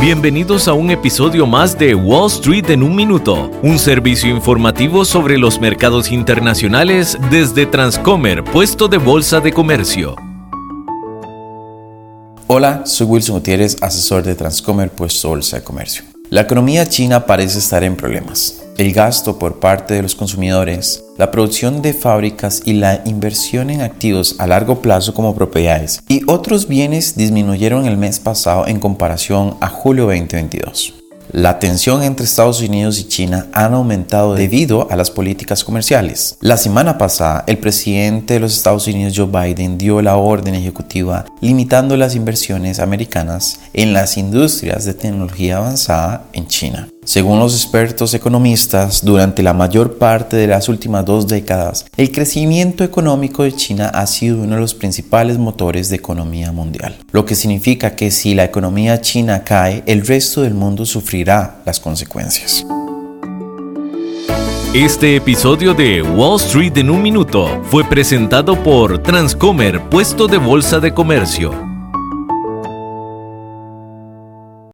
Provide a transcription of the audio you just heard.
Bienvenidos a un episodio más de Wall Street en un minuto, un servicio informativo sobre los mercados internacionales desde Transcomer, puesto de bolsa de comercio. Hola, soy Wilson Gutiérrez, asesor de Transcomer, puesto de bolsa de comercio. La economía china parece estar en problemas el gasto por parte de los consumidores, la producción de fábricas y la inversión en activos a largo plazo como propiedades y otros bienes disminuyeron el mes pasado en comparación a julio 2022. La tensión entre Estados Unidos y China han aumentado debido a las políticas comerciales. La semana pasada, el presidente de los Estados Unidos, Joe Biden, dio la orden ejecutiva limitando las inversiones americanas en las industrias de tecnología avanzada en China. Según los expertos economistas, durante la mayor parte de las últimas dos décadas, el crecimiento económico de China ha sido uno de los principales motores de economía mundial, lo que significa que si la economía china cae, el resto del mundo sufrirá las consecuencias. Este episodio de Wall Street en un minuto fue presentado por Transcomer, puesto de bolsa de comercio